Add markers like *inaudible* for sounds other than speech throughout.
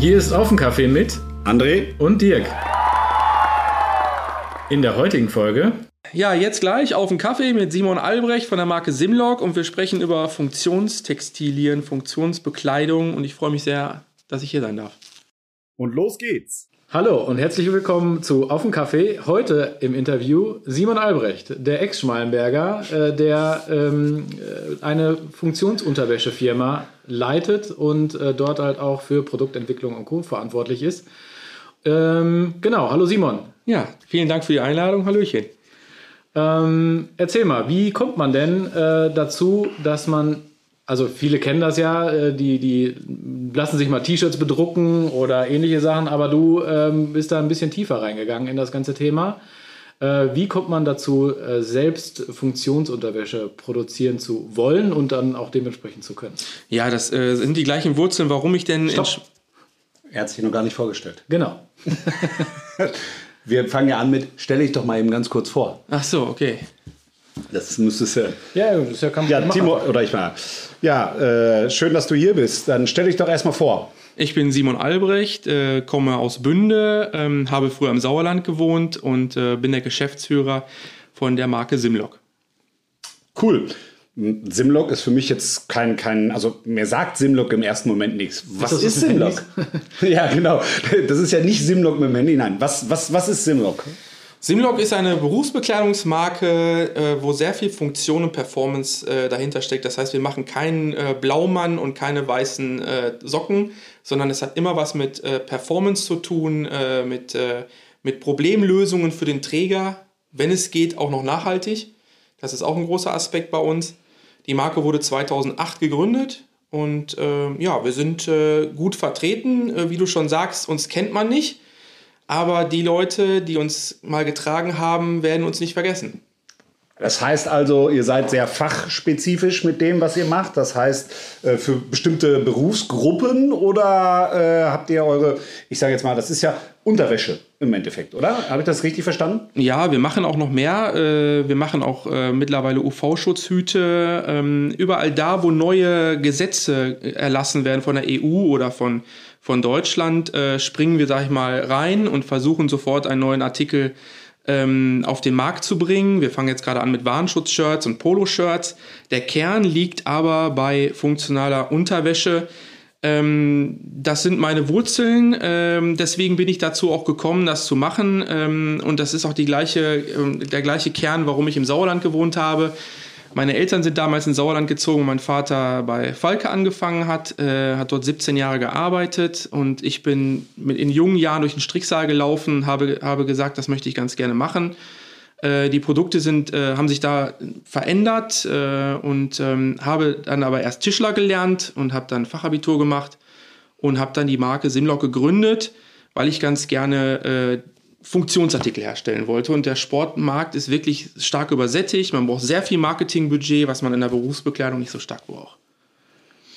Hier ist auf dem Kaffee mit André und Dirk. In der heutigen Folge. Ja, jetzt gleich auf dem Kaffee mit Simon Albrecht von der Marke Simlog und wir sprechen über Funktionstextilien, Funktionsbekleidung und ich freue mich sehr, dass ich hier sein darf. Und los geht's. Hallo und herzlich willkommen zu Auf dem Kaffee. Heute im Interview Simon Albrecht, der Ex-Schmalenberger, äh, der ähm, äh, eine Funktionsunterwäschefirma leitet und äh, dort halt auch für Produktentwicklung und Co. verantwortlich ist. Ähm, genau, hallo Simon. Ja, vielen Dank für die Einladung. Hallöchen. Ähm, erzähl mal, wie kommt man denn äh, dazu, dass man also viele kennen das ja, äh, die, die lassen sich mal T-Shirts bedrucken oder ähnliche Sachen, aber du ähm, bist da ein bisschen tiefer reingegangen in das ganze Thema. Äh, wie kommt man dazu, äh, selbst Funktionsunterwäsche produzieren zu wollen und dann auch dementsprechend zu können? Ja, das äh, sind die gleichen Wurzeln, warum ich denn... Stopp. Er hat sich noch gar nicht vorgestellt. Genau. *laughs* Wir fangen ja an mit, stelle ich doch mal eben ganz kurz vor. Ach so, okay. Das müsstest du ja. das ist ja kein Ja, Timo, oder ich mal. Ja, äh, schön, dass du hier bist. Dann stell dich doch erstmal vor. Ich bin Simon Albrecht, äh, komme aus Bünde, ähm, habe früher im Sauerland gewohnt und äh, bin der Geschäftsführer von der Marke Simlog. Cool. Simlog ist für mich jetzt kein, kein, also mir sagt Simlog im ersten Moment nichts. Was ist, ist Simlog? *laughs* ja, genau. Das ist ja nicht Simlog mit dem Handy, nein. Was, was, was ist Simlog? Simlog ist eine Berufsbekleidungsmarke, äh, wo sehr viel Funktion und Performance äh, dahinter steckt. Das heißt, wir machen keinen äh, Blaumann und keine weißen äh, Socken, sondern es hat immer was mit äh, Performance zu tun, äh, mit, mit Problemlösungen für den Träger, wenn es geht, auch noch nachhaltig. Das ist auch ein großer Aspekt bei uns. Die Marke wurde 2008 gegründet und ja, wir sind gut vertreten. wie du schon sagst, uns kennt man nicht aber die Leute, die uns mal getragen haben, werden uns nicht vergessen. Das heißt also, ihr seid sehr fachspezifisch mit dem, was ihr macht. Das heißt, äh, für bestimmte Berufsgruppen oder äh, habt ihr eure, ich sage jetzt mal, das ist ja Unterwäsche im Endeffekt, oder? Habe ich das richtig verstanden? Ja, wir machen auch noch mehr. Äh, wir machen auch mittlerweile UV-Schutzhüte. Ähm, überall da, wo neue Gesetze erlassen werden von der EU oder von von Deutschland springen wir, sag ich mal, rein und versuchen sofort einen neuen Artikel ähm, auf den Markt zu bringen. Wir fangen jetzt gerade an mit Warnschutzshirts und Poloshirts. Der Kern liegt aber bei funktionaler Unterwäsche. Ähm, das sind meine Wurzeln, ähm, deswegen bin ich dazu auch gekommen, das zu machen. Ähm, und das ist auch die gleiche, ähm, der gleiche Kern, warum ich im Sauerland gewohnt habe. Meine Eltern sind damals in Sauerland gezogen, mein Vater bei Falke angefangen hat, äh, hat dort 17 Jahre gearbeitet und ich bin mit in jungen Jahren durch den Stricksaal gelaufen, habe, habe gesagt, das möchte ich ganz gerne machen. Äh, die Produkte sind, äh, haben sich da verändert äh, und ähm, habe dann aber erst Tischler gelernt und habe dann Fachabitur gemacht und habe dann die Marke Simlock gegründet, weil ich ganz gerne äh, Funktionsartikel herstellen wollte. Und der Sportmarkt ist wirklich stark übersättigt. Man braucht sehr viel Marketingbudget, was man in der Berufsbekleidung nicht so stark braucht.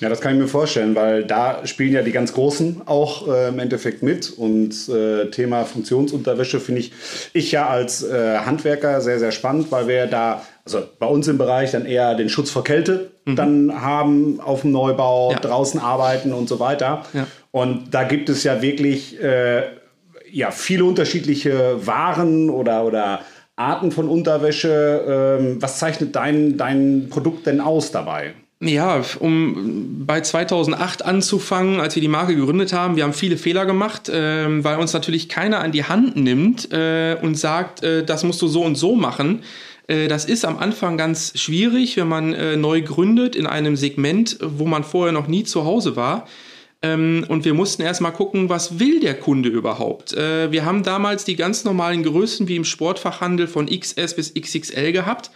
Ja, das kann ich mir vorstellen, weil da spielen ja die ganz Großen auch äh, im Endeffekt mit. Und äh, Thema Funktionsunterwäsche finde ich, ich ja als äh, Handwerker sehr, sehr spannend, weil wir da, also bei uns im Bereich dann eher den Schutz vor Kälte mhm. dann haben auf dem Neubau, ja. draußen arbeiten und so weiter. Ja. Und da gibt es ja wirklich äh, ja, viele unterschiedliche Waren oder, oder Arten von Unterwäsche. Ähm, was zeichnet dein, dein Produkt denn aus dabei? Ja, um bei 2008 anzufangen, als wir die Marke gegründet haben, wir haben viele Fehler gemacht, äh, weil uns natürlich keiner an die Hand nimmt äh, und sagt, äh, das musst du so und so machen. Äh, das ist am Anfang ganz schwierig, wenn man äh, neu gründet in einem Segment, wo man vorher noch nie zu Hause war. Ähm, und wir mussten erstmal gucken, was will der Kunde überhaupt. Äh, wir haben damals die ganz normalen Größen wie im Sportfachhandel von XS bis XXL gehabt.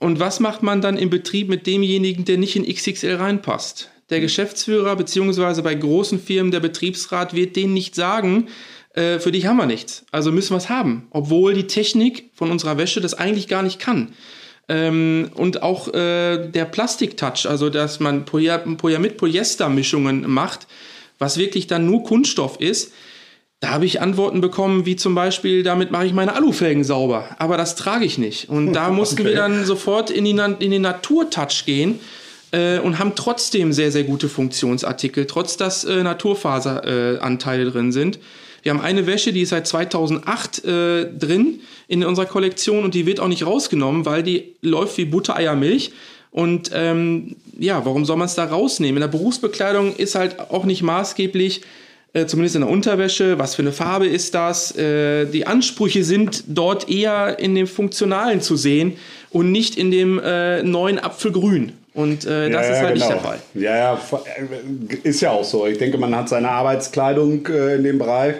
Und was macht man dann im Betrieb mit demjenigen, der nicht in XXL reinpasst? Der mhm. Geschäftsführer beziehungsweise bei großen Firmen der Betriebsrat wird denen nicht sagen, äh, für dich haben wir nichts. Also müssen wir es haben. Obwohl die Technik von unserer Wäsche das eigentlich gar nicht kann. Ähm, und auch äh, der Plastiktouch, also dass man Polyamid-Polyester-Mischungen macht, was wirklich dann nur Kunststoff ist, Da habe ich Antworten bekommen, wie zum Beispiel, damit mache ich meine Alufelgen sauber. Aber das trage ich nicht. Und da *laughs* mussten okay. wir dann sofort in, die, in den Naturtouch gehen äh, und haben trotzdem sehr, sehr gute Funktionsartikel, trotz dass äh, Naturfaseranteile drin sind. Wir haben eine Wäsche, die ist seit 2008 äh, drin in unserer Kollektion und die wird auch nicht rausgenommen, weil die läuft wie Butter, Eier, Milch. Und ähm, ja, warum soll man es da rausnehmen? In der Berufsbekleidung ist halt auch nicht maßgeblich, äh, zumindest in der Unterwäsche, was für eine Farbe ist das? Äh, die Ansprüche sind dort eher in dem Funktionalen zu sehen und nicht in dem äh, neuen Apfelgrün. Und äh, das ja, ist halt genau. nicht der Fall. Ja, ja, äh, ist ja auch so. Ich denke, man hat seine Arbeitskleidung äh, in dem Bereich,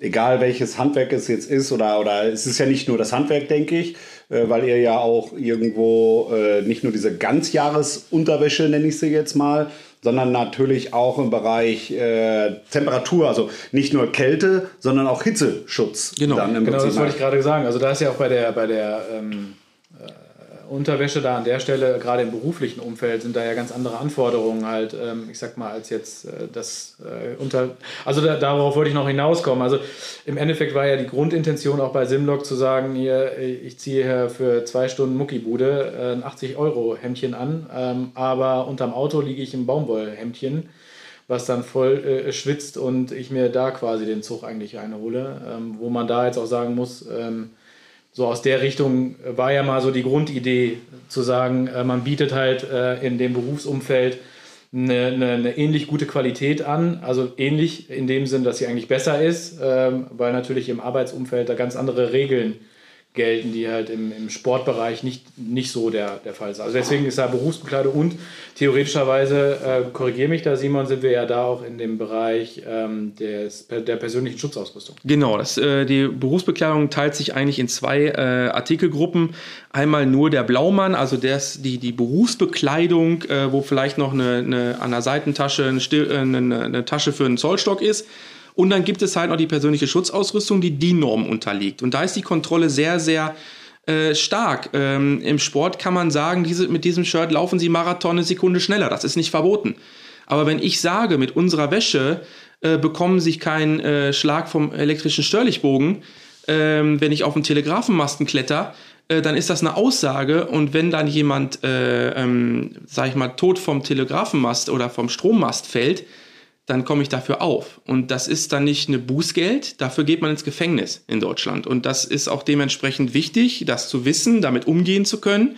egal welches Handwerk es jetzt ist, oder, oder es ist ja nicht nur das Handwerk, denke ich, äh, weil ihr ja auch irgendwo äh, nicht nur diese Ganzjahresunterwäsche, nenne ich sie jetzt mal, sondern natürlich auch im Bereich äh, Temperatur, also nicht nur Kälte, sondern auch Hitzeschutz. Genau, genau das wollte ich gerade sagen. Also da ist ja auch bei der, bei der ähm Unterwäsche da an der Stelle, gerade im beruflichen Umfeld, sind da ja ganz andere Anforderungen halt, ähm, ich sag mal, als jetzt äh, das äh, unter. Also da, darauf wollte ich noch hinauskommen. Also im Endeffekt war ja die Grundintention auch bei Simlock zu sagen, hier, ich ziehe hier für zwei Stunden Muckibude äh, ein 80 Euro Hemdchen an, ähm, aber unterm Auto liege ich im Baumwollhemdchen was dann voll äh, schwitzt und ich mir da quasi den Zug eigentlich einhole, ähm, wo man da jetzt auch sagen muss, ähm, so aus der Richtung war ja mal so die Grundidee, zu sagen, äh, man bietet halt äh, in dem Berufsumfeld eine, eine, eine, ähnlich gute Qualität an. Also ähnlich in dem Sinn, dass sie eigentlich besser ist, ähm, weil natürlich im Arbeitsumfeld da ganz andere Regeln gelten, die halt im, im Sportbereich nicht, nicht so der, der Fall sind. Also deswegen ist da Berufsbekleidung und theoretischerweise, äh, korrigiere mich da Simon, sind wir ja da auch in dem Bereich ähm, des, der persönlichen Schutzausrüstung. Genau, das, äh, die Berufsbekleidung teilt sich eigentlich in zwei äh, Artikelgruppen. Einmal nur der Blaumann, also das, die, die Berufsbekleidung, äh, wo vielleicht noch eine, eine, an der Seitentasche eine, äh, eine, eine Tasche für einen Zollstock ist und dann gibt es halt noch die persönliche Schutzausrüstung, die DIN-Norm unterliegt. Und da ist die Kontrolle sehr, sehr äh, stark. Ähm, Im Sport kann man sagen, diese, mit diesem Shirt laufen Sie Marathon eine Sekunde schneller. Das ist nicht verboten. Aber wenn ich sage, mit unserer Wäsche äh, bekommen Sie keinen äh, Schlag vom elektrischen Störlichbogen, ähm, wenn ich auf den Telegrafenmasten kletter, äh, dann ist das eine Aussage. Und wenn dann jemand, äh, ähm, sag ich mal, tot vom Telegrafenmast oder vom Strommast fällt, dann komme ich dafür auf. Und das ist dann nicht eine Bußgeld, dafür geht man ins Gefängnis in Deutschland. Und das ist auch dementsprechend wichtig, das zu wissen, damit umgehen zu können.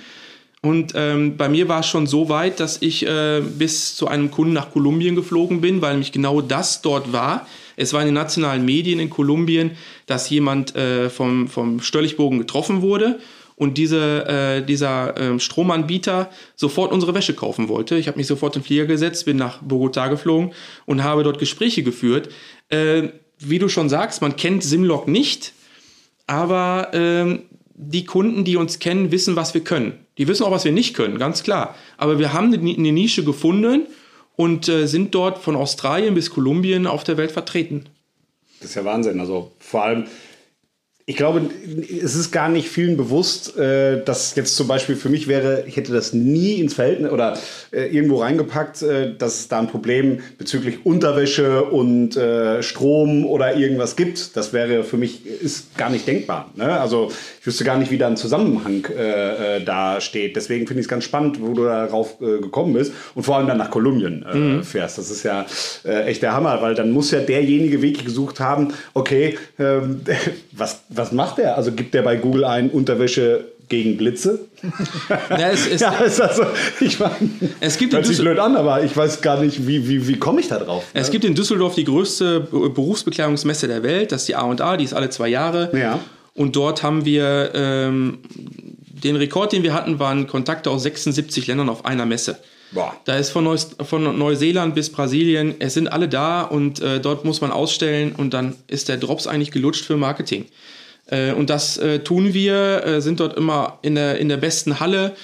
Und ähm, bei mir war es schon so weit, dass ich äh, bis zu einem Kunden nach Kolumbien geflogen bin, weil nämlich genau das dort war. Es war in den nationalen Medien in Kolumbien, dass jemand äh, vom, vom Störlichbogen getroffen wurde und diese, äh, dieser äh, Stromanbieter sofort unsere Wäsche kaufen wollte. Ich habe mich sofort in den Flieger gesetzt, bin nach Bogota geflogen und habe dort Gespräche geführt. Äh, wie du schon sagst, man kennt Simlock nicht, aber ähm, die Kunden, die uns kennen, wissen, was wir können. Die wissen auch, was wir nicht können, ganz klar. Aber wir haben eine, eine Nische gefunden und äh, sind dort von Australien bis Kolumbien auf der Welt vertreten. Das ist ja Wahnsinn. Also vor allem, ich glaube, es ist gar nicht vielen bewusst, äh, dass jetzt zum Beispiel für mich wäre, ich hätte das nie ins Verhältnis oder äh, irgendwo reingepackt, äh, dass es da ein Problem bezüglich Unterwäsche und Strom oder irgendwas gibt. Das wäre für mich ist gar nicht denkbar. Ne? Also ich wüsste gar nicht, wie da ein Zusammenhang da steht. Deswegen finde ich es ganz spannend, wo du darauf gekommen bist und vor allem dann nach Kolumbien mhm. fährst. Das ist ja echt der Hammer, weil dann muss ja derjenige Weg gesucht haben, okay, ähm, *laughs* was was macht er? Also gibt er bei Google ein Unterwäsche gegen Blitze? *laughs* Ja, es, es, ja, es, also, ich mein, es gibt hört sich blöd an, aber ich weiß gar nicht, wie, wie, wie komme ich da drauf? Es ne? gibt in Düsseldorf die größte Berufsbekleidungsmesse der Welt, das ist die A&A, die ist alle zwei Jahre. Ja. Und dort haben wir ähm, den Rekord, den wir hatten, waren Kontakte aus 76 Ländern auf einer Messe. Boah. Da ist von, Neus von, Neuseeland bis Brasilien, es sind alle da und äh, dort muss man ausstellen und dann ist der Drops eigentlich gelutscht für Marketing. Äh, und das äh, tun wir, äh, sind dort immer in der, in der besten Halle.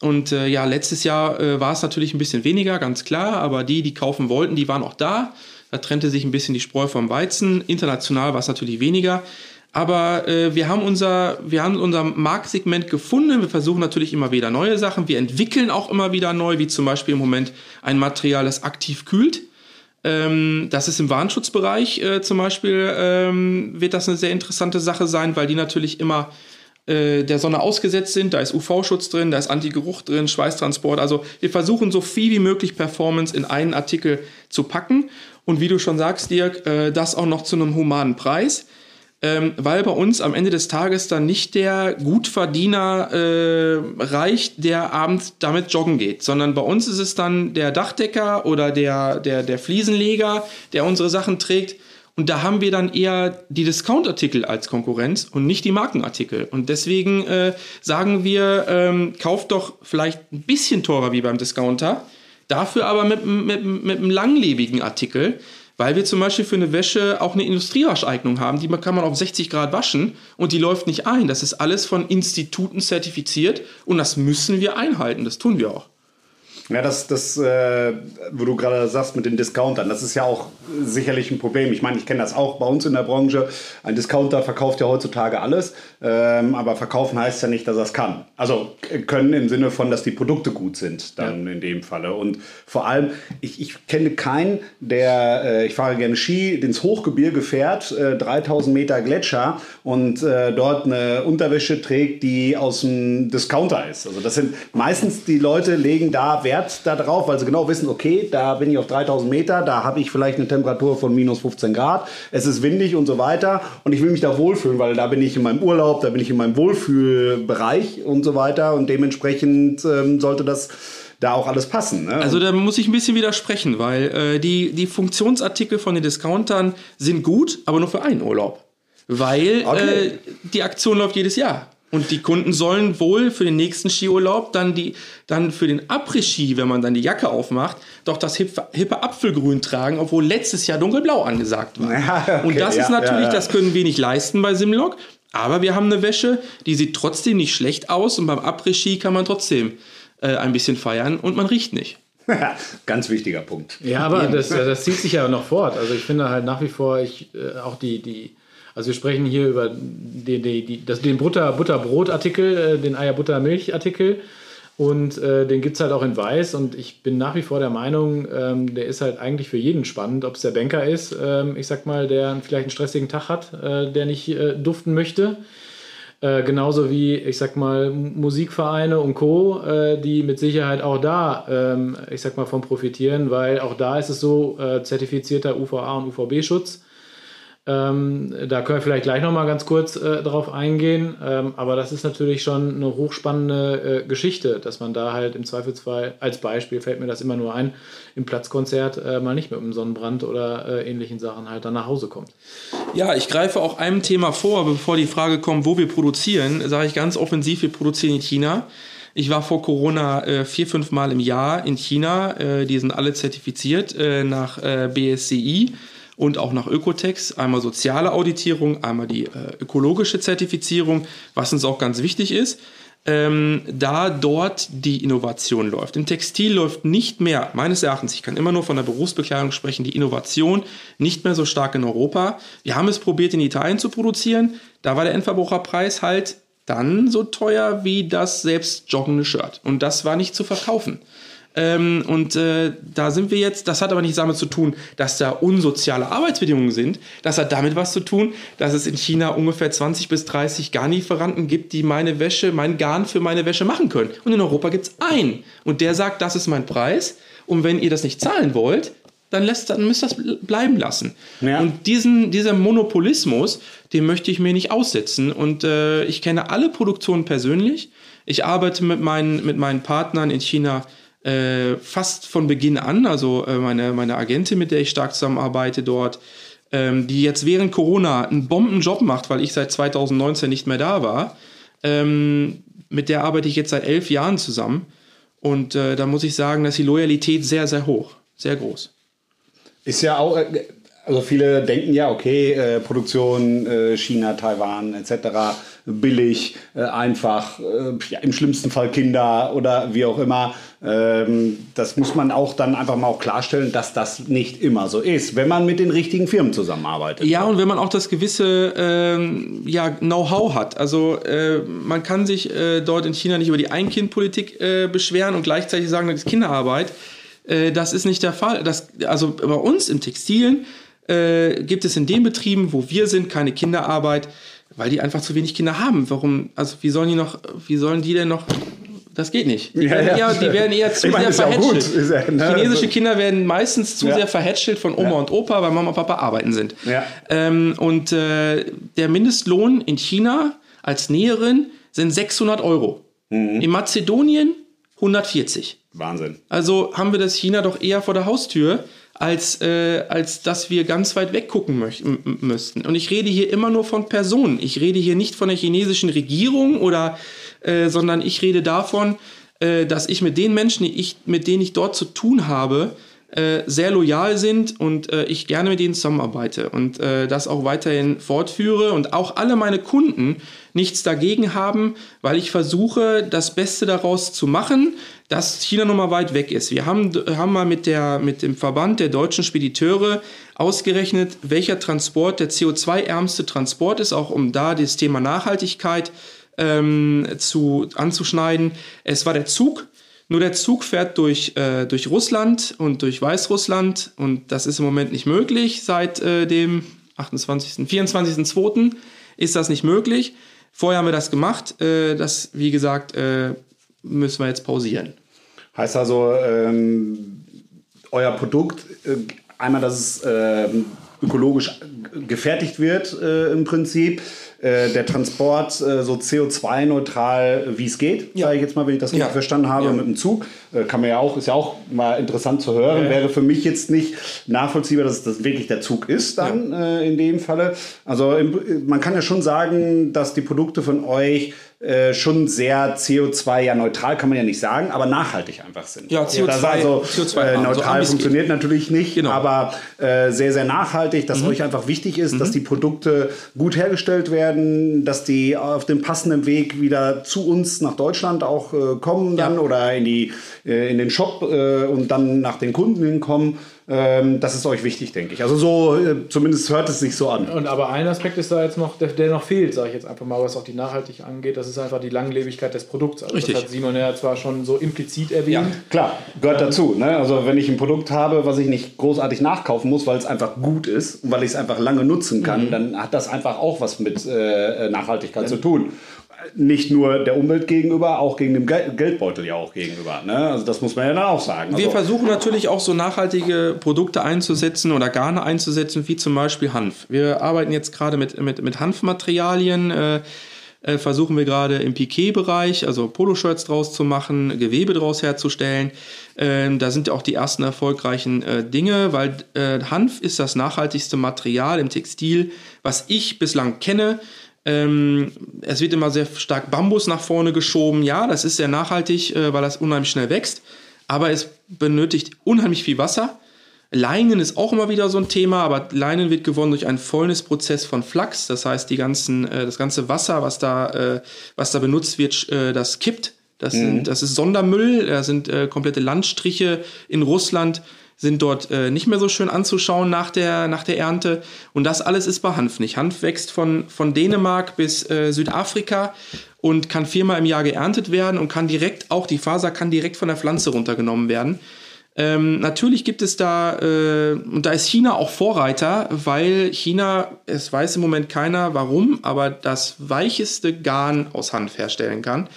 Und äh, ja, letztes Jahr äh, war es natürlich ein bisschen weniger, ganz klar, aber die, die kaufen wollten, die waren auch da. Da trennte sich ein bisschen die Spreu vom Weizen. International war es natürlich weniger. Aber äh, wir haben unser, wir haben unser Marktsegment gefunden. Wir versuchen natürlich immer wieder neue Sachen. Wir entwickeln auch immer wieder neu, wie zum Beispiel im Moment ein Material, das aktiv kühlt. Ähm, das ist im Warnschutzbereich äh, zum Beispiel, ähm, wird das eine sehr interessante Sache sein, weil die natürlich immer äh, der Sonne ausgesetzt sind. Da ist UV-Schutz drin, da ist Antigeruch drin, Schweißtransport. Also wir versuchen so viel wie möglich Performance in einen Artikel zu packen. Und wie du schon sagst, Dirk, äh, das auch noch zu einem humanen Preis ähm, weil bei uns am Ende des Tages dann nicht der Gutverdiener äh, reicht, der abends damit joggen geht, sondern bei uns ist es dann der Dachdecker oder der, der, der Fliesenleger, der unsere Sachen trägt. Und da haben wir dann eher die Discount-Artikel als Konkurrenz und nicht die Markenartikel. Und deswegen äh, sagen wir, ähm, kauft doch vielleicht ein bisschen teurer wie beim Discounter, dafür aber mit, mit, mit einem langlebigen Artikel, weil wir zum Beispiel für eine Wäsche auch eine Industriewascheignung haben, die kann man auf 60 Grad waschen und die läuft nicht ein. Das ist alles von Instituten zertifiziert und das müssen wir einhalten. Das tun wir auch. Ja, das, das äh, wo du gerade sagst mit den Discountern, das ist ja auch sicherlich ein Problem. Ich meine, ich kenne das auch bei uns in der Branche. Ein Discounter verkauft ja heutzutage alles, ähm, aber verkaufen heißt ja nicht, dass er es kann. Also können im Sinne von, dass die Produkte gut sind, dann ja. in dem Falle. Und vor allem, ich, ich kenne keinen, der, äh, ich fahre gerne Ski, ins Hochgebirge fährt, äh, 3000 Meter Gletscher und äh, dort eine Unterwäsche trägt, die aus dem Discounter ist. Also das sind meistens die Leute legen da Wert Wert darauf, weil sie genau wissen, okay, da bin ich auf 3000 Meter, da habe ich vielleicht eine Temperatur von minus 15 Grad, es ist windig und so weiter und ich will mich da wohlfühlen, weil da bin ich in meinem Urlaub, da bin ich in meinem Wohlfühlbereich und so weiter und dementsprechend ähm, sollte das da auch alles passen. Ne? Also da muss ich ein bisschen widersprechen, weil äh, die, die Funktionsartikel von den Discountern sind gut, aber nur für einen Urlaub. Weil okay. äh, die Aktion läuft jedes Jahr. Und die Kunden sollen wohl für den nächsten Skiurlaub dann die, dann für den Après-Ski, wenn man dann die Jacke aufmacht, doch das hippe, hippe Apfelgrün tragen, obwohl letztes Jahr dunkelblau angesagt war. *laughs* Ja, okay, und das ja, ist natürlich, ja, das können wir nicht leisten bei Simlock. Aber wir haben eine Wäsche, die sieht trotzdem nicht schlecht aus und beim Après-Ski kann man trotzdem äh, ein bisschen feiern und man riecht nicht. *laughs* Ganz wichtiger Punkt. Ja, aber das, das zieht sich ja noch fort. Also ich finde halt nach wie vor, ich, äh, auch die, die also wir sprechen hier über die, die, die, das, den Butter, Butterbrot-Artikel, äh, den Eier-Butter-Milch-Artikel. Und äh, den gibt es halt auch in Weiß. Und ich bin nach wie vor der Meinung, ähm, der ist halt eigentlich für jeden spannend, ob es der Banker ist, ähm, ich sag mal, der vielleicht einen stressigen Tag hat, äh, der nicht äh, duften möchte. Äh, genauso wie, ich sag mal, Musikvereine und Co., äh, die mit Sicherheit auch da, ähm, ich sag mal, von profitieren, weil auch da ist es so, äh, zertifizierter UVA und UVB-Schutz. Ähm, da können wir vielleicht gleich nochmal ganz kurz äh, drauf eingehen. Ähm, aber das ist natürlich schon eine hochspannende äh, Geschichte, dass man da halt im Zweifelsfall, als Beispiel fällt mir das immer nur ein, im Platzkonzert äh, mal nicht mit einem Sonnenbrand oder äh, ähnlichen Sachen halt dann nach Hause kommt. Ja, ich greife auch einem Thema vor, bevor die Frage kommt, wo wir produzieren, sage ich ganz offensiv, wir produzieren in China. Ich war vor Corona äh, vier, fünf Mal im Jahr in China. Äh, die sind alle zertifiziert äh, nach äh, BSCI und auch nach Ökotex. Einmal soziale Auditierung, einmal die äh, ökologische Zertifizierung, was uns auch ganz wichtig ist. Ähm, da dort die Innovation läuft. Im Textil läuft nicht mehr, meines Erachtens, ich kann immer nur von der Berufsbekleidung sprechen, die Innovation nicht mehr so stark in Europa. Wir haben es probiert, in Italien zu produzieren. Da war der Endverbraucherpreis halt dann so teuer wie das selbst joggende Shirt. Und das war nicht zu verkaufen. Ähm, und äh, da sind wir jetzt, das hat aber nichts damit zu tun, dass da unsoziale Arbeitsbedingungen sind. Das hat damit was zu tun, dass es in China ungefähr 20 bis 30 Garnlieferanten gibt, die meine Wäsche, mein Garn für meine Wäsche machen können. Und in Europa gibt es einen. Und der sagt, das ist mein Preis. Und wenn ihr das nicht zahlen wollt, dann, lässt, dann müsst ihr das bleiben lassen. Ja. Und diesen, dieser Monopolismus, den möchte ich mir nicht aussetzen. Und äh, ich kenne alle Produktionen persönlich. Ich arbeite mit meinen, mit meinen Partnern in China äh, fast von Beginn an, also äh, meine, meine Agentin, mit der ich stark zusammenarbeite dort, ähm, die jetzt während Corona einen Bombenjob macht, weil ich seit 2019 nicht mehr da war, ähm, mit der arbeite ich jetzt seit elf Jahren zusammen. Und äh, da muss ich sagen, dass die Loyalität sehr, sehr hoch, sehr groß. Ist ja auch, äh, also viele denken ja, okay, äh, Produktion äh, China, Taiwan etc billig, äh, einfach, äh, ja, im schlimmsten Fall Kinder oder wie auch immer. Ähm, das muss man auch dann einfach mal auch klarstellen, dass das nicht immer so ist, wenn man mit den richtigen Firmen zusammenarbeitet. Ja, und wenn man auch das gewisse ähm, ja, Know-how hat. Also äh, man kann sich äh, dort in China nicht über die Ein-Kind-Politik beschweren und gleichzeitig sagen, das ist Kinderarbeit das ist nicht der Fall. Das, also bei uns im Textilen äh, gibt es in den Betrieben, wo wir sind, keine Kinderarbeit, weil die einfach zu wenig Kinder haben. Warum? Also wie sollen die noch, wie sollen die denn noch das geht nicht. Die, Ja, werden, ja. eher, die werden eher zu meine, sehr verhätschelt. Ja, ne, Chinesische also- Kinder werden meistens zu sehr verhätschelt von Oma und Opa, weil Mama und Papa arbeiten sind. Ähm, und äh, der Mindestlohn in China als Näherin sind 600 Euro. Mhm. In Mazedonien 140. Wahnsinn. Also haben wir das China doch eher vor der Haustür, als, äh, als dass wir ganz weit m- m- müssten. Und ich rede hier immer nur von Personen. Ich rede hier nicht von der chinesischen Regierung oder, äh, sondern ich rede davon, äh, dass ich mit den Menschen, ich, mit denen ich dort zu tun habe, äh, sehr loyal sind und äh, ich gerne mit denen zusammenarbeite und äh, das auch weiterhin fortführe und auch alle meine Kunden nichts dagegen haben, weil ich versuche, das Beste daraus zu machen, dass China nun weit weg ist. Wir haben, haben mal mit, der, mit dem Verband der deutschen Spediteure ausgerechnet, welcher Transport der CO2-ärmste Transport ist, auch um da das Thema Nachhaltigkeit ähm, zu, anzuschneiden. Es war der Zug. Nur der Zug fährt durch, äh, durch Russland und durch Weißrussland und das ist im Moment nicht möglich. Seit äh, dem 28., 24.02. ist das nicht möglich. Vorher haben wir das gemacht. Äh, das, wie gesagt, äh, müssen wir jetzt pausieren. Heißt also, ähm, euer Produkt, äh, einmal, dass es ähm, ökologisch gefertigt wird äh, im Prinzip, äh, der Transport äh, so CO2-neutral, wie es geht, Ja. sage ich jetzt mal, wenn ich das richtig Ja. verstanden habe, Ja. mit dem Zug. Äh, kann man ja auch, ist ja auch mal interessant zu hören. Wäre für mich jetzt nicht nachvollziehbar, dass das wirklich der Zug ist dann äh, in dem Falle. Also im, man kann ja schon sagen, dass die Produkte von euch äh, schon sehr CO2 ja neutral kann man ja nicht sagen, aber nachhaltig einfach sind. Ja, CO2 das also CO2 äh, so neutral es funktioniert natürlich nicht, Genau. aber äh, sehr sehr nachhaltig, dass euch einfach wichtig ist, dass die Produkte gut hergestellt werden, dass die auf dem passenden Weg wieder zu uns nach Deutschland auch äh, kommen dann Ja. oder in die äh, in den Shop äh, und dann nach den Kunden hinkommen. Ähm, das ist euch wichtig, denke ich. Also so äh, zumindest hört es sich so an. Und aber ein Aspekt ist da jetzt noch, der, der noch fehlt, sage ich jetzt einfach mal, was auch die Nachhaltigkeit angeht. Das ist einfach die Langlebigkeit des Produkts. Also Richtig. Das hat Simon ja zwar schon so implizit erwähnt. Ja. Klar, gehört dazu. Ne? Also wenn ich ein Produkt habe, was ich nicht großartig nachkaufen muss, weil es einfach gut ist und weil ich es einfach lange nutzen kann, dann hat das einfach auch was mit äh, Nachhaltigkeit zu tun. Nicht nur der Umwelt gegenüber, auch gegen den Gel Geldbeutel ja auch gegenüber. Ne? Also das muss man ja dann auch sagen. Wir Also, versuchen natürlich auch so nachhaltige Produkte einzusetzen oder Garne einzusetzen, wie zum Beispiel Hanf. Wir arbeiten jetzt gerade mit, mit, mit Hanfmaterialien, äh, äh, versuchen wir gerade im Piquet-Bereich, also Poloshirts draus zu machen, Gewebe draus herzustellen. Ähm, da sind auch die ersten erfolgreichen äh, Dinge, weil äh, Hanf ist das nachhaltigste Material im Textil, was ich bislang kenne. Ähm, es wird immer sehr stark Bambus nach vorne geschoben. Ja, das ist sehr nachhaltig, äh, weil das unheimlich schnell wächst. Aber es benötigt unheimlich viel Wasser. Leinen ist auch immer wieder so ein Thema, aber Leinen wird gewonnen durch einen Fäulnisprozess von Flachs. Das heißt, die ganzen, äh, das ganze Wasser, was da, äh, was da benutzt wird, äh, das kippt. Das, sind, das ist Sondermüll. Da sind äh, komplette Landstriche in Russland sind dort äh, nicht mehr so schön anzuschauen nach der, nach der Ernte. Und das alles ist bei Hanf nicht. Hanf wächst von, von Dänemark bis äh, Südafrika und kann viermal im Jahr geerntet werden und kann direkt, auch die Faser kann direkt von der Pflanze runtergenommen werden. Ähm, natürlich gibt es da, äh, und da ist China auch Vorreiter, weil China, es weiß im Moment keiner warum, aber das weicheste Garn aus Hanf herstellen kann.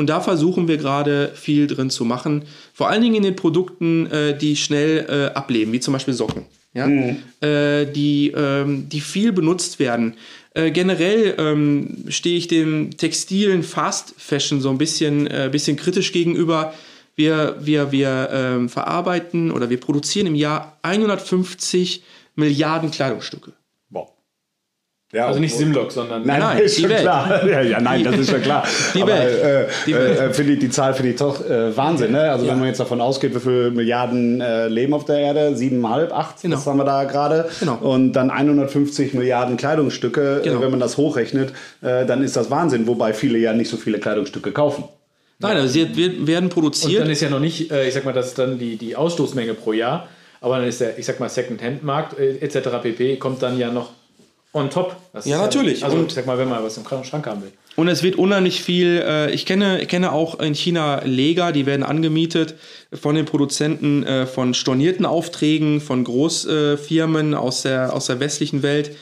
Und da versuchen wir gerade viel drin zu machen. Vor allen Dingen in den Produkten, äh, die schnell äh, ableben, wie zum Beispiel Socken. Ja? Äh, die, ähm, die viel benutzt werden. Äh, generell ähm, stehe ich dem textilen Fast Fashion so ein bisschen, äh, bisschen kritisch gegenüber. Wir, wir, wir ähm, verarbeiten oder wir produzieren im Jahr 150 Milliarden Kleidungsstücke. Ja, Also nicht Simlok, sondern Nein, Nein, ist die schon Welt. klar. *laughs* Ja, ja, nein, das ist schon klar. Die Aber, Welt. Äh, Die Welt. Äh, finde ich die Zahl finde ich doch äh, Wahnsinn. Ne? Also Ja. wenn man jetzt davon ausgeht, wie viele Milliarden äh, leben auf der Erde, siebeneinhalb, acht, Genau. das haben wir da gerade. Genau. Und dann 150 Milliarden Kleidungsstücke, Genau. äh, wenn man das hochrechnet, äh, dann ist das Wahnsinn. Wobei viele ja nicht so viele Kleidungsstücke kaufen. Nein, also sie werden Und produziert. dann ist ja noch nicht, äh, ich sag mal, das ist dann die, die Ausstoßmenge pro Jahr, aber dann ist der, ich sag mal, Second-Hand-Markt äh, etc. pp. kommt dann ja noch on top. Das Ja, natürlich. also, ich sag mal, wenn man was im Schrank haben will. Und es wird unheimlich viel, äh, ich kenne, ich kenne auch in China Lega, die werden angemietet von den Produzenten äh, von stornierten Aufträgen, von Großfirmen aus, der, aus der westlichen Welt,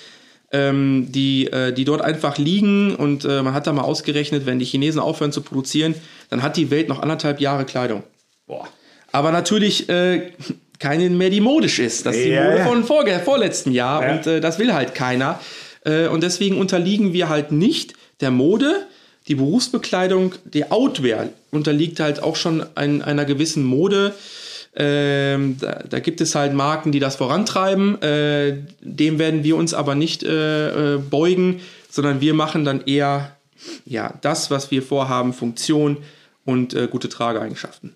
ähm, die, äh, die dort einfach liegen. Und äh, man hat da mal ausgerechnet, wenn die Chinesen aufhören zu produzieren, dann hat die Welt noch anderthalb Jahre Kleidung. Boah. Aber natürlich äh, keine mehr, die modisch ist. Das ist die Mode von vorge vorletzten Jahr Ja. und äh, das will halt keiner. Äh, und deswegen unterliegen wir halt nicht der Mode. Die Berufsbekleidung, die Outwear unterliegt halt auch schon ein, einer gewissen Mode. Ähm, da, da gibt es halt Marken, die das vorantreiben. Äh, dem werden wir uns aber nicht äh, äh, beugen, sondern wir machen dann eher ja, das, was wir vorhaben, Funktion und äh, gute Trageeigenschaften.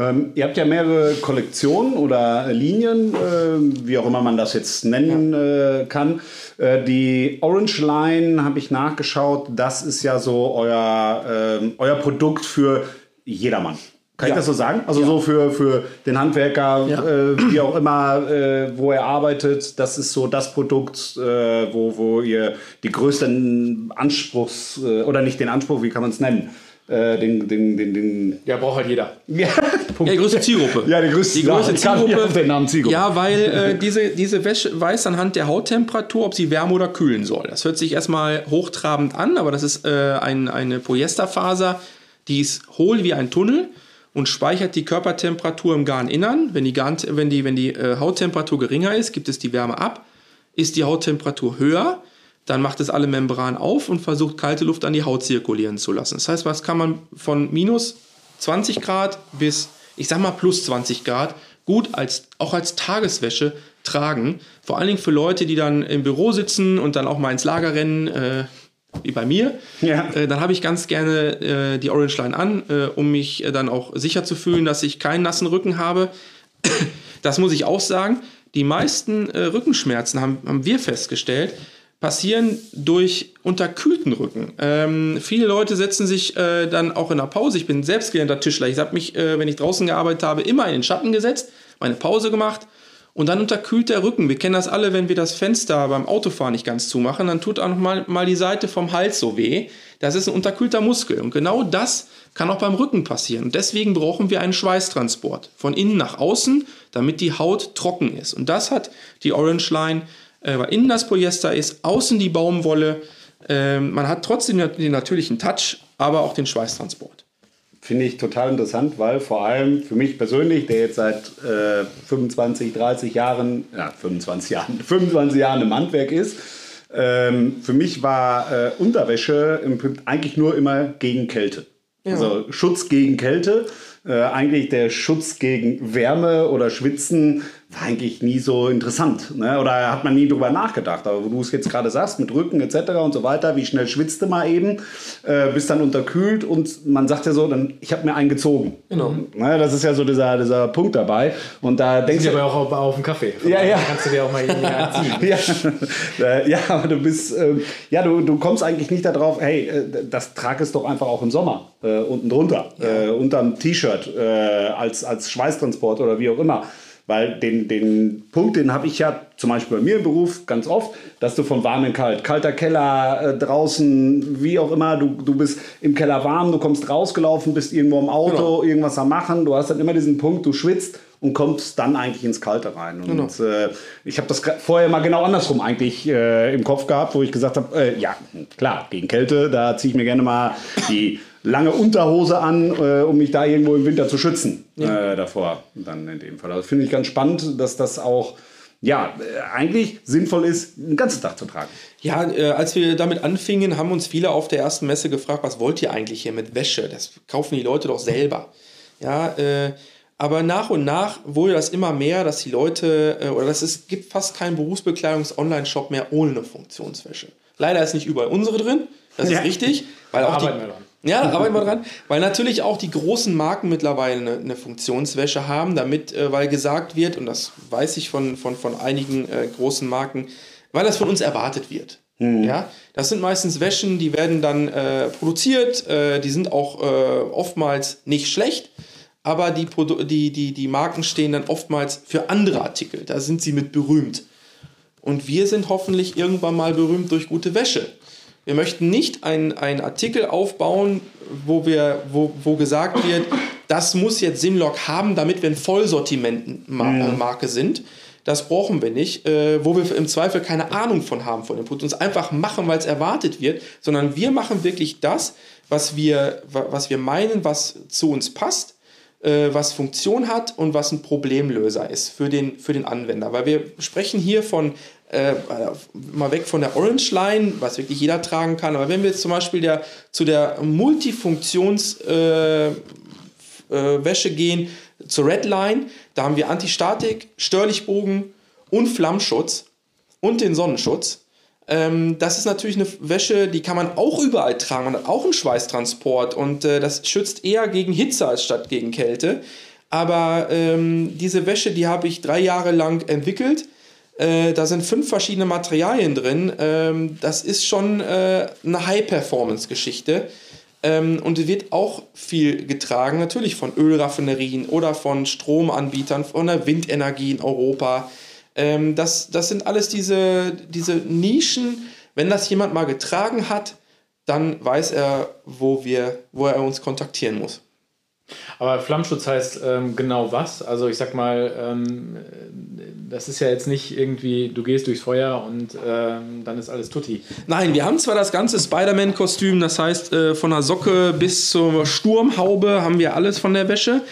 Ähm, ihr habt ja mehrere Kollektionen oder Linien, äh, wie auch immer man das jetzt nennen äh, kann. Äh, die Orange Line habe ich nachgeschaut. Das ist ja so euer, ähm, euer Produkt für jedermann. Kann Ja. ich das so sagen? Also so für, für den Handwerker, Ja. äh, wie auch immer, äh, wo er arbeitet. Das ist so das Produkt, äh, wo, wo ihr die größten Anspruchs, oder nicht den Anspruch, wie kann man es nennen? Äh, den, den, den, den, Ja, braucht halt jeder. *laughs* ja, Ja, die größte Zielgruppe. Ja, die größte- die größte ja, Zielgruppe. Namen Zielgruppe. Ja, weil äh, diese, diese Wäsche weiß anhand der Hauttemperatur, ob sie wärmen oder kühlen soll. Das hört sich erstmal hochtrabend an, aber das ist äh, ein, eine Polyesterfaser, die ist hohl wie ein Tunnel und speichert die Körpertemperatur im Garninnern. Wenn die, Garn, wenn die, wenn die äh, Hauttemperatur geringer ist, gibt es die Wärme ab. Ist die Hauttemperatur höher, dann macht es alle Membranen auf und versucht kalte Luft an die Haut zirkulieren zu lassen. Das heißt, was kann man von minus 20 Grad bis, ich sag mal, plus 20 Grad gut als, auch als Tageswäsche tragen. Vor allen Dingen für Leute, die dann im Büro sitzen und dann auch mal ins Lager rennen, äh, wie bei mir. Ja. Äh, dann habe ich ganz gerne äh, die Orange Line an, äh, um mich äh, dann auch sicher zu fühlen, dass ich keinen nassen Rücken habe. Das muss ich auch sagen. Die meisten äh, Rückenschmerzen haben, haben wir festgestellt, passieren durch unterkühlten Rücken. Ähm, viele Leute setzen sich äh, dann auch in der Pause. Ich bin selbst gelernter Tischler. Ich habe mich, äh, wenn ich draußen gearbeitet habe, immer in den Schatten gesetzt, meine Pause gemacht und dann unterkühlt der Rücken. Wir kennen das alle, wenn wir das Fenster beim Autofahren nicht ganz zumachen, dann tut auch noch mal, mal die Seite vom Hals so weh. Das ist ein unterkühlter Muskel. Und genau das kann auch beim Rücken passieren. Und deswegen brauchen wir einen Schweißtransport von innen nach außen, damit die Haut trocken ist. Und das hat die Orange Line, äh, weil innen das Polyester ist, außen die Baumwolle. Ähm, man hat trotzdem den natürlichen Touch, aber auch den Schweißtransport. Finde ich total interessant, weil vor allem für mich persönlich, der jetzt seit äh, 25, 30 Jahren, ja 25 Jahren, *laughs* 25 Jahren im Handwerk ist, ähm, für mich war äh, Unterwäsche eigentlich nur immer gegen Kälte. Also Schutz gegen Kälte. Äh, eigentlich der Schutz gegen Wärme oder Schwitzen war eigentlich nie so interessant. Ne? Oder hat man nie drüber nachgedacht. Aber wo du es jetzt gerade sagst, mit Rücken etc. und so weiter, wie schnell schwitzt du mal eben, äh, bist dann unterkühlt und man sagt ja so, dann, ich habe mir einen gezogen. Genau. Ne? Das ist ja so dieser, dieser Punkt dabei. Und da denkst Ist du, aber auch auf, auf dem Kaffee. Ja, ja. Da kannst du dir auch mal irgendwie anziehen. *laughs* ja, Äh, ja, aber du bist, ähm, ja, du, du kommst eigentlich nicht darauf, hey, äh, das trag es doch einfach auch im Sommer äh, unten drunter, äh, unterm T-Shirt äh, als, als Schweißtransport oder wie auch immer. Weil den, den Punkt, den habe ich ja zum Beispiel bei mir im Beruf ganz oft, dass du von warm in kalt, kalter Keller, äh, draußen, wie auch immer, du, du bist im Keller warm, du kommst rausgelaufen, bist irgendwo im Auto, irgendwas am Machen, du hast dann immer diesen Punkt, du schwitzt und kommst dann eigentlich ins Kalte rein. Und äh, ich habe das vorher mal genau andersrum eigentlich äh, im Kopf gehabt, wo ich gesagt habe, äh, ja, klar, gegen Kälte, da ziehe ich mir gerne mal die lange Unterhose an, äh, um mich da irgendwo im Winter zu schützen äh, davor. Dann in dem Fall. Also finde ich ganz spannend, dass das auch ja, äh, eigentlich sinnvoll ist, den ganzen Tag zu tragen. Ja, äh, als wir damit anfingen, haben uns viele auf der ersten Messe gefragt, was wollt ihr eigentlich hier mit Wäsche? Das kaufen die Leute doch selber. Ja, äh, aber nach und nach wurde das immer mehr, dass die Leute, äh, oder dass es gibt fast keinen Berufsbekleidungs-Online-Shop mehr ohne eine Funktionswäsche. Leider ist nicht überall unsere drin, das Ja. ist richtig. Weil auch die. Ja, arbeiten wir dran. Weil natürlich auch die großen Marken mittlerweile eine, eine Funktionswäsche haben, damit, äh, weil gesagt wird, und das weiß ich von, von, von einigen äh, großen Marken, weil das von uns erwartet wird. Ja, das sind meistens Wäschen, die werden dann äh, produziert, äh, die sind auch äh, oftmals nicht schlecht, aber die, Produ die, die, die Marken stehen dann oftmals für andere Artikel. Da sind sie mit berühmt. Und wir sind hoffentlich irgendwann mal berühmt durch gute Wäsche. Wir möchten nicht einen Artikel aufbauen, wo, wir, wo, wo gesagt wird, das muss jetzt Simlock haben, damit wir ein Vollsortimentmarke mhm. sind. Das brauchen wir nicht, äh, wo wir im Zweifel keine Ahnung von haben von dem Produkt, uns einfach machen, weil es erwartet wird, sondern wir machen wirklich das, was wir, was wir meinen, was zu uns passt, äh, was Funktion hat und was ein Problemlöser ist für den, für den Anwender. Weil wir sprechen hier von äh, mal weg von der Orange Line, was wirklich jeder tragen kann. Aber wenn wir jetzt zum Beispiel der, zu der Multifunktionswäsche äh, äh, gehen, zur Red Line, da haben wir Antistatik, Störlichbogen und Flammschutz und den Sonnenschutz. Ähm, das ist natürlich eine Wäsche, die kann man auch überall tragen. Man hat auch einen Schweißtransport und äh, das schützt eher gegen Hitze als statt gegen Kälte. Aber ähm, diese Wäsche, die habe ich drei Jahre lang entwickelt äh, da sind fünf verschiedene Materialien drin. Ähm, das ist schon äh, eine High-Performance-Geschichte. Ähm, und wird auch viel getragen, natürlich von Ölraffinerien oder von Stromanbietern, von der Windenergie in Europa. Ähm, das, das sind alles diese, diese Nischen. Wenn das jemand mal getragen hat, dann weiß er, wo, wir, wo er uns kontaktieren muss. Aber Flammschutz heißt ähm, genau was? Also ich sag mal, ähm, das ist ja jetzt nicht irgendwie, du gehst durchs Feuer und ähm, dann ist alles tutti. Nein, wir haben zwar das ganze Spider-Man-Kostüm, das heißt äh, von der Socke bis zur Sturmhaube haben wir alles von der Wäsche.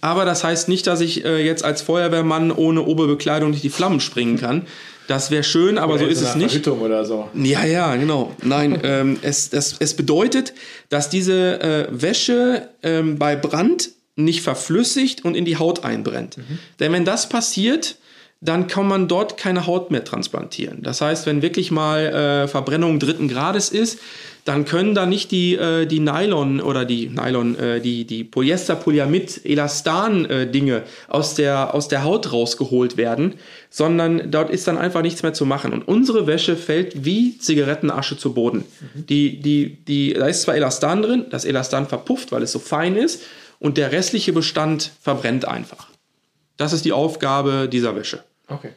Aber das heißt nicht, dass ich äh, jetzt als Feuerwehrmann ohne Oberbekleidung durch die Flammen springen kann. Das wäre schön, aber oder so ist es nicht. Verhütung oder so. Ja, ja, genau. Nein, *laughs* ähm, es, das, es bedeutet, dass diese äh, Wäsche ähm, bei Brand nicht verflüssigt und in die Haut einbrennt. Mhm. Denn wenn das passiert, dann kann man dort keine Haut mehr transplantieren. Das heißt, wenn wirklich mal äh, Verbrennung dritten Grades ist, dann können da nicht die, äh, die Nylon oder die Nylon, äh, die, die Polyester, Polyamid, Elastan äh, Dinge aus der, aus der Haut rausgeholt werden, sondern dort ist dann einfach nichts mehr zu machen. Und unsere Wäsche fällt wie Zigarettenasche zu Boden. Mhm. Die, die, die, da ist zwar Elastan drin, das Elastan verpufft, weil es so fein ist, und der restliche Bestand verbrennt einfach. Das ist die Aufgabe dieser Wäsche. Okay.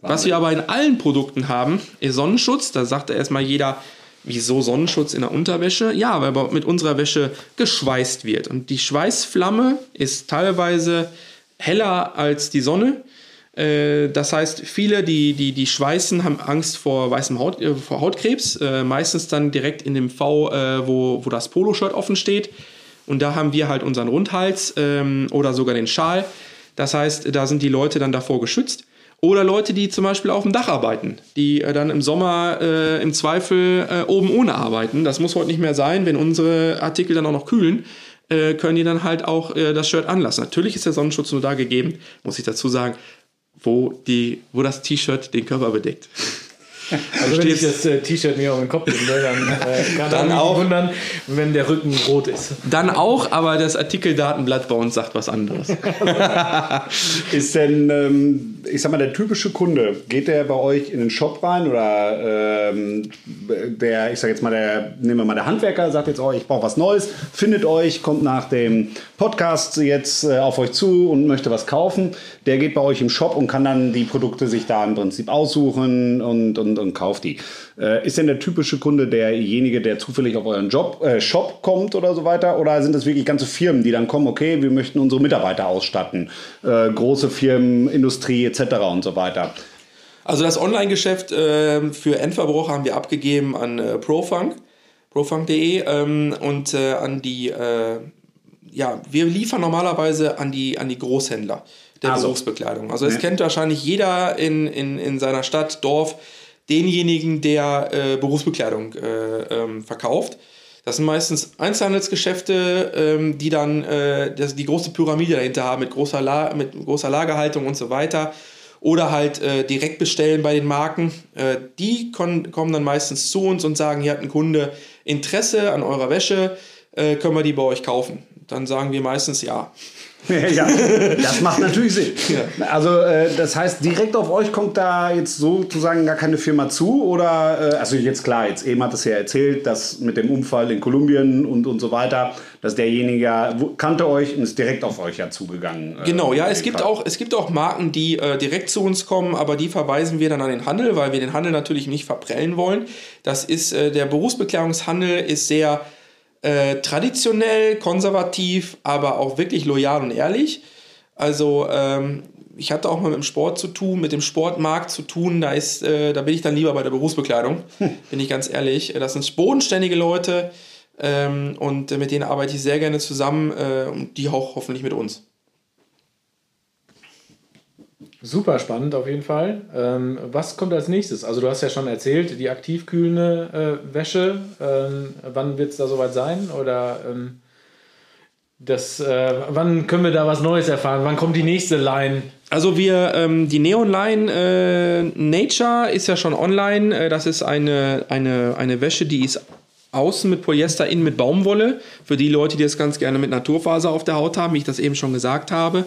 Was wir aber in allen Produkten haben, ist Sonnenschutz. Da sagt erstmal jeder, wieso Sonnenschutz in der Unterwäsche? Ja, weil mit unserer Wäsche geschweißt wird. Und die Schweißflamme ist teilweise heller als die Sonne. Äh, das heißt, viele, die, die, die schweißen, haben Angst vor weißem Haut, äh, vor Hautkrebs. Äh, meistens dann direkt in dem V, wo, wo das Poloshirt offen steht. Und da haben wir halt unseren Rundhals ähm, oder sogar den Schal. Das heißt, da sind die Leute dann davor geschützt. Oder Leute, die zum Beispiel auf dem Dach arbeiten, die äh, dann im Sommer äh, im Zweifel äh, oben ohne arbeiten. Das muss heute nicht mehr sein. Wenn unsere Artikel dann auch noch kühlen, äh, können die dann halt auch äh, das Shirt anlassen. Natürlich ist der Sonnenschutz nur da gegeben, muss ich dazu sagen, wo, die, wo das T-Shirt den Körper bedeckt. *laughs* *laughs* Also wenn ich das äh, T-Shirt mir auf den Kopf legen will, dann äh, kann *laughs* dann auch wundern, wenn der Rücken rot ist. Dann auch, aber das Artikeldatenblatt bei uns sagt was anderes. *laughs* ist denn, ähm, ich sag mal, der typische Kunde, geht der bei euch in den Shop rein oder ähm, der, ich sag jetzt mal, der, nehmen wir mal der Handwerker, sagt jetzt, oh, ich brauche was Neues, findet euch, kommt nach dem Podcast jetzt äh, auf euch zu und möchte was kaufen. Der geht bei euch im Shop und kann dann die Produkte sich da im Prinzip aussuchen und, und und, kauft die. Äh, ist denn der typische Kunde derjenige, der zufällig auf euren Job, äh, Shop kommt oder so weiter? Oder sind das wirklich ganze Firmen, die dann kommen, okay, wir möchten unsere Mitarbeiter ausstatten? Äh, große Firmen, Industrie etc. und so weiter. Also das Online-Geschäft äh, für Endverbraucher haben wir abgegeben an äh, Profunk, profunk.de ähm, und äh, an die, äh, ja, wir liefern normalerweise an die, an die Großhändler der also. Berufsbekleidung. Also es ja. kennt wahrscheinlich jeder in, in, in seiner Stadt, Dorf, denjenigen, der äh, Berufsbekleidung äh, ähm, verkauft. Das sind meistens Einzelhandelsgeschäfte, ähm, die dann äh, das, die große Pyramide dahinter haben mit großer, La mit großer Lagerhaltung und so weiter. Oder halt äh, direkt bestellen bei den Marken. Äh, die kommen dann meistens zu uns und sagen, hier hat ein Kunde Interesse an eurer Wäsche, äh, können wir die bei euch kaufen. Dann sagen wir meistens ja. *laughs* ja, das macht natürlich Sinn. *laughs* Ja. Also äh, das heißt, direkt auf euch kommt da jetzt sozusagen gar keine Firma zu oder, äh, also jetzt klar, jetzt eben hat es ja erzählt, dass mit dem Unfall in Kolumbien und, und so weiter, dass derjenige kannte euch und ist direkt auf euch ja zugegangen. Äh, genau, ja, es gibt, auch, es gibt auch Marken, die äh, direkt zu uns kommen, aber die verweisen wir dann an den Handel, weil wir den Handel natürlich nicht verprellen wollen. Das ist, äh, der Berufsbekleidungshandel ist sehr äh, traditionell, konservativ, aber auch wirklich loyal und ehrlich. Also ähm, ich hatte auch mal mit dem Sport zu tun, mit dem Sportmarkt zu tun. Da ist, äh, da bin ich dann lieber bei der Berufsbekleidung, hm. bin ich ganz ehrlich. Das sind bodenständige Leute ähm, und mit denen arbeite ich sehr gerne zusammen äh, und die auch hoffentlich mit uns. Super spannend auf jeden Fall. Ähm, was kommt als nächstes? Also du hast ja schon erzählt, die aktivkühlende äh, Wäsche. Ähm, wann wird es da soweit sein? Oder ähm, das, äh, wann können wir da was Neues erfahren? Wann kommt die nächste Line? Also wir, ähm, die Neon Line äh, Nature ist ja schon online. Äh, das ist eine, eine, eine Wäsche, die ist außen mit Polyester, innen mit Baumwolle. Für die Leute, die das ganz gerne mit Naturfaser auf der Haut haben, wie ich das eben schon gesagt habe.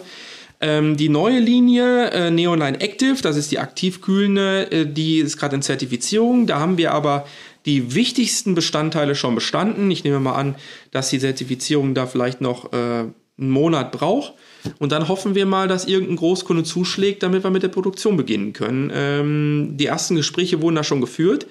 Ähm, die neue Linie äh, Neonline Active, das ist die aktivkühlende, äh, die ist gerade in Zertifizierung. Da haben wir aber die wichtigsten Bestandteile schon bestanden. Ich nehme mal an, dass die Zertifizierung da vielleicht noch äh, einen Monat braucht. Und dann hoffen wir mal, dass irgendein Großkunde zuschlägt, damit wir mit der Produktion beginnen können. Ähm, die ersten Gespräche wurden da schon geführt.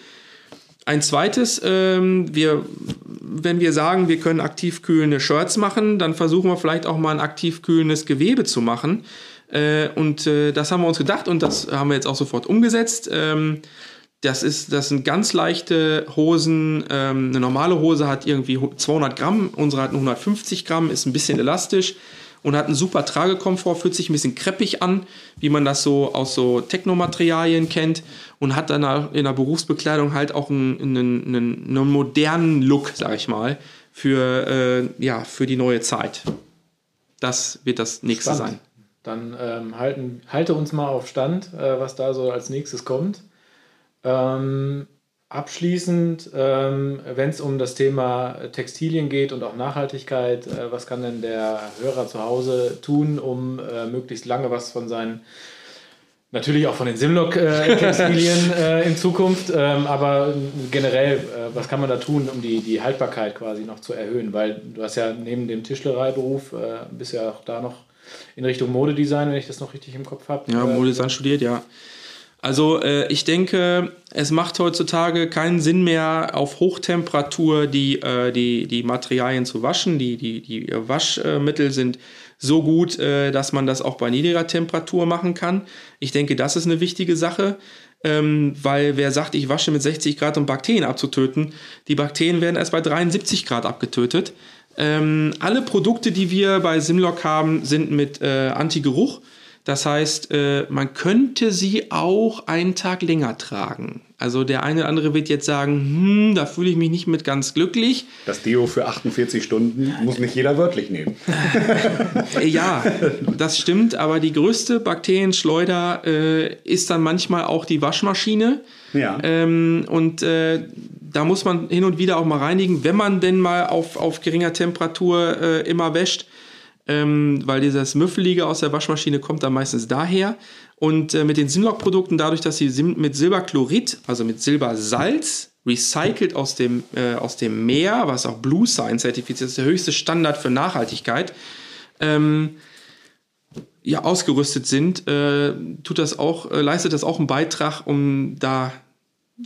Ein zweites, ähm, wir, wenn wir sagen, wir können aktiv kühlende Shirts machen, dann versuchen wir vielleicht auch mal ein aktiv kühlendes Gewebe zu machen. Äh, und äh, das haben wir uns gedacht und das haben wir jetzt auch sofort umgesetzt. Ähm, das, ist, das sind ganz leichte Hosen. Ähm, eine normale Hose hat irgendwie 200 Gramm, unsere hat nur 150 Gramm, ist ein bisschen elastisch und hat einen super Tragekomfort, fühlt sich ein bisschen kreppig an, wie man das so aus so Technomaterialien kennt und hat dann in der Berufsbekleidung halt auch einen, einen, einen modernen Look, sag ich mal, für, äh, ja, für die neue Zeit. Das wird das nächste Spannend. sein. Dann ähm, halten, halte uns mal auf Stand, äh, was da so als nächstes kommt. Ähm, Abschließend, ähm, wenn es um das Thema Textilien geht und auch Nachhaltigkeit, äh, was kann denn der Hörer zu Hause tun, um äh, möglichst lange was von seinen, natürlich auch von den Simlock-Textilien *laughs* äh, in Zukunft, ähm, aber generell, was kann man da tun, um die, die Haltbarkeit quasi noch zu erhöhen? Weil du hast ja neben dem Tischlereiberuf, bist ja auch da noch in Richtung Modedesign, wenn ich das noch richtig im Kopf habe. Ja, Modedesign studiert, ja. Also äh, ich denke, es macht heutzutage keinen Sinn mehr, auf Hochtemperatur die, äh, die, die Materialien zu waschen. Die, die, die Waschmittel sind so gut, äh, dass man das auch bei niedriger Temperatur machen kann. Ich denke, das ist eine wichtige Sache. Ähm, weil wer sagt, ich wasche mit 60 Grad, um Bakterien abzutöten, die Bakterien werden erst bei 73 Grad abgetötet. Ähm, alle Produkte, die wir bei Simlock haben, sind mit äh, Anti-Geruch das heißt, äh, man könnte sie auch einen Tag länger tragen. Also der eine oder andere wird jetzt sagen, hm, da fühle ich mich nicht mit ganz glücklich. Das Deo für 48 Stunden muss nicht jeder wörtlich nehmen. *laughs* ja, das stimmt, aber die größte Bakterienschleuder äh, ist dann manchmal auch die Waschmaschine. Ja. Ähm, und äh, da muss man hin und wieder auch mal reinigen, wenn man denn mal auf, auf geringer Temperatur äh, immer wäscht ähm, weil dieses Müffelige aus der Waschmaschine kommt dann meistens daher. Und äh, mit den Simlock-Produkten, dadurch, dass sie mit Silberchlorid, also mit Silbersalz, recycelt aus dem, äh, aus dem Meer, was auch Blue Sign zertifiziert ist, der höchste Standard für Nachhaltigkeit, ähm, ja, ausgerüstet sind, äh, tut das auch, äh, leistet das auch einen Beitrag, um da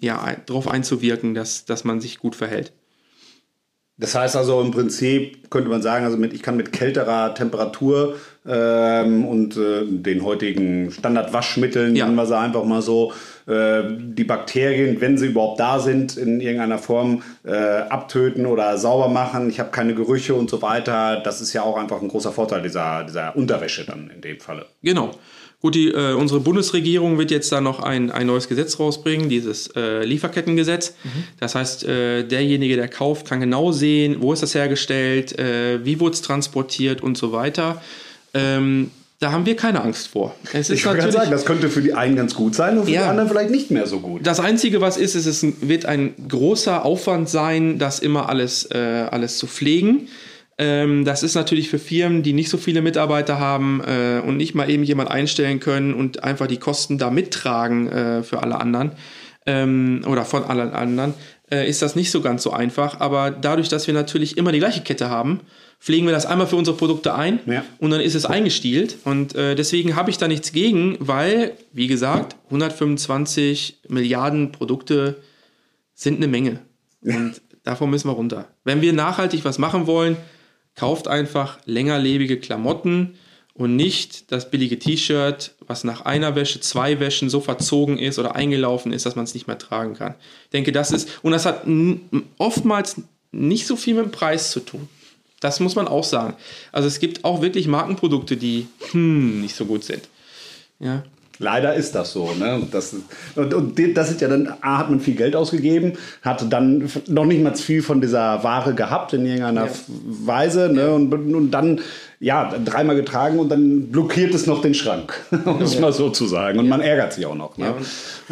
ja, darauf einzuwirken, dass, dass man sich gut verhält. Das heißt also im Prinzip könnte man sagen, also mit, ich kann mit kälterer Temperatur ähm, und äh, den heutigen Standardwaschmitteln, ja. nennen wir sie einfach mal so, äh, die Bakterien, wenn sie überhaupt da sind, in irgendeiner Form äh, abtöten oder sauber machen. Ich habe keine Gerüche und so weiter. Das ist ja auch einfach ein großer Vorteil dieser, dieser Unterwäsche dann in dem Falle. Genau. Gut, die, äh, unsere Bundesregierung wird jetzt da noch ein, ein neues Gesetz rausbringen, dieses äh, Lieferkettengesetz. Mhm. Das heißt, äh, derjenige, der kauft, kann genau sehen, wo ist das hergestellt, äh, wie wurde es transportiert und so weiter. Ähm, da haben wir keine Angst vor. Es ich würde sagen, das könnte für die einen ganz gut sein und für ja, die anderen vielleicht nicht mehr so gut. Das Einzige, was ist, ist, es wird ein großer Aufwand sein, das immer alles, äh, alles zu pflegen. Ähm, das ist natürlich für Firmen, die nicht so viele Mitarbeiter haben äh, und nicht mal eben jemand einstellen können und einfach die Kosten da mittragen äh, für alle anderen ähm, oder von allen anderen, äh, ist das nicht so ganz so einfach. Aber dadurch, dass wir natürlich immer die gleiche Kette haben, pflegen wir das einmal für unsere Produkte ein Ja. und dann ist es eingestielt. Und äh, deswegen habe ich da nichts gegen, weil, wie gesagt, 125 Milliarden Produkte sind eine Menge. Und davon müssen wir runter. Wenn wir nachhaltig was machen wollen, kauft einfach längerlebige Klamotten und nicht das billige T-Shirt, was nach einer Wäsche, zwei Wäschen so verzogen ist oder eingelaufen ist, dass man es nicht mehr tragen kann. Ich denke, das ist, und das hat oftmals nicht so viel mit dem Preis zu tun. Das muss man auch sagen. Also es gibt auch wirklich Markenprodukte, die hm, nicht so gut sind. Ja. Leider ist das so. Ne? Und Das, und, und das ist ja dann, A, hat man viel Geld ausgegeben, hat dann noch nicht mal viel von dieser Ware gehabt in irgendeiner Ja. Weise. Ne? Und, und dann, ja, dreimal getragen und dann blockiert es noch den Schrank, *laughs* um es mal so zu sagen. Und man ärgert sich auch noch. Ne?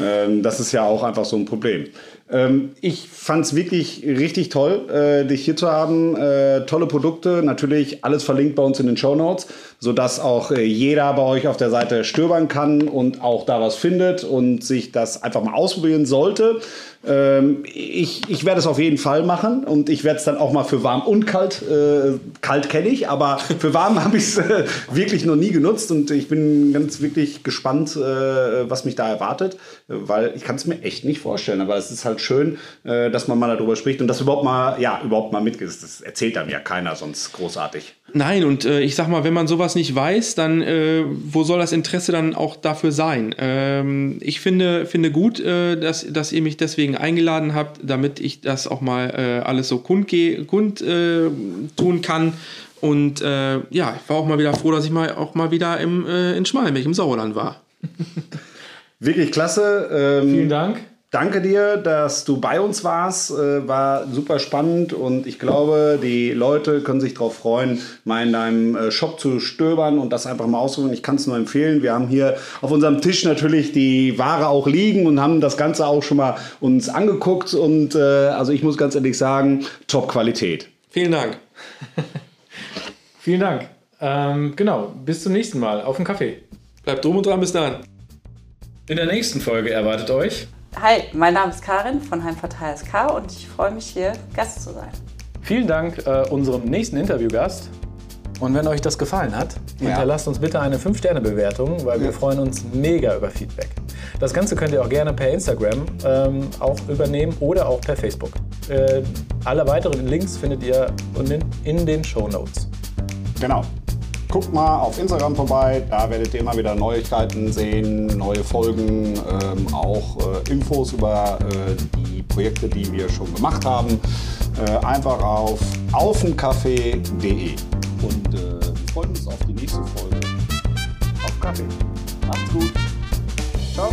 Ähm, das ist ja auch einfach so ein Problem. Ähm, ich fand es wirklich richtig toll, äh, dich hier zu haben. Äh, tolle Produkte, natürlich alles verlinkt bei uns in den Show Notes, sodass auch äh, jeder bei euch auf der Seite stöbern kann und auch da was findet und sich das einfach mal ausprobieren sollte. Ähm, ich ich werde es auf jeden Fall machen und ich werde es dann auch mal für warm und kalt, äh, kalt kenne ich, aber für warm *laughs* habe ich es äh, wirklich noch nie genutzt und ich bin ganz wirklich gespannt, äh, was mich da erwartet, weil ich kann es mir echt nicht vorstellen, aber es ist halt schön, äh, dass man mal darüber spricht und das überhaupt mal, ja, überhaupt mal mitgeht. Das erzählt einem ja keiner sonst großartig. Nein, und äh, ich sag mal, wenn man sowas nicht weiß, dann äh, wo soll das Interesse dann auch dafür sein? Ähm, ich finde, finde gut, dass, dass ihr mich deswegen eingeladen habt, damit ich das auch mal äh, alles so kundge kund äh, tun kann. Und äh, ja, ich war auch mal wieder froh, dass ich mal auch mal wieder im, äh, in Schmalmich im Sauerland war. *laughs* Wirklich klasse. Ähm, Vielen Dank. Danke dir, dass du bei uns warst. Äh, war super spannend und ich glaube, die Leute können sich darauf freuen, mal in deinem äh, Shop zu stöbern und das einfach mal auszuprobieren. Ich kann es nur empfehlen. Wir haben hier auf unserem Tisch natürlich die Ware auch liegen und haben das Ganze auch schon mal uns angeguckt und äh, also ich muss ganz ehrlich sagen, Top-Qualität. Vielen Dank. *laughs* Vielen Dank. Ähm, genau, bis zum nächsten Mal. Auf den Kaffee. Bleibt drum und dran, bis dann. In der nächsten Folge erwartet euch Hi, mein Name ist Karin von Heimvorteil SK und ich freue mich hier Gast zu sein. Vielen Dank äh, unserem nächsten Interviewgast. Und wenn euch das gefallen hat, hinterlasst uns bitte eine 5-Sterne-Bewertung, weil wir freuen uns mega über Feedback. Das Ganze könnt ihr auch gerne per Instagram ähm, auch übernehmen oder auch per Facebook. Äh, alle weiteren Links findet ihr in, in den Show Notes. Genau. Guckt mal auf Instagram vorbei, da werdet ihr immer wieder Neuigkeiten sehen, neue Folgen, ähm, auch äh, Infos über äh, die Projekte, die wir schon gemacht haben. Äh, einfach auf aufenkaffee.de. Und äh, wir freuen uns auf die nächste Folge. Auf Kaffee. Macht's gut. Ciao.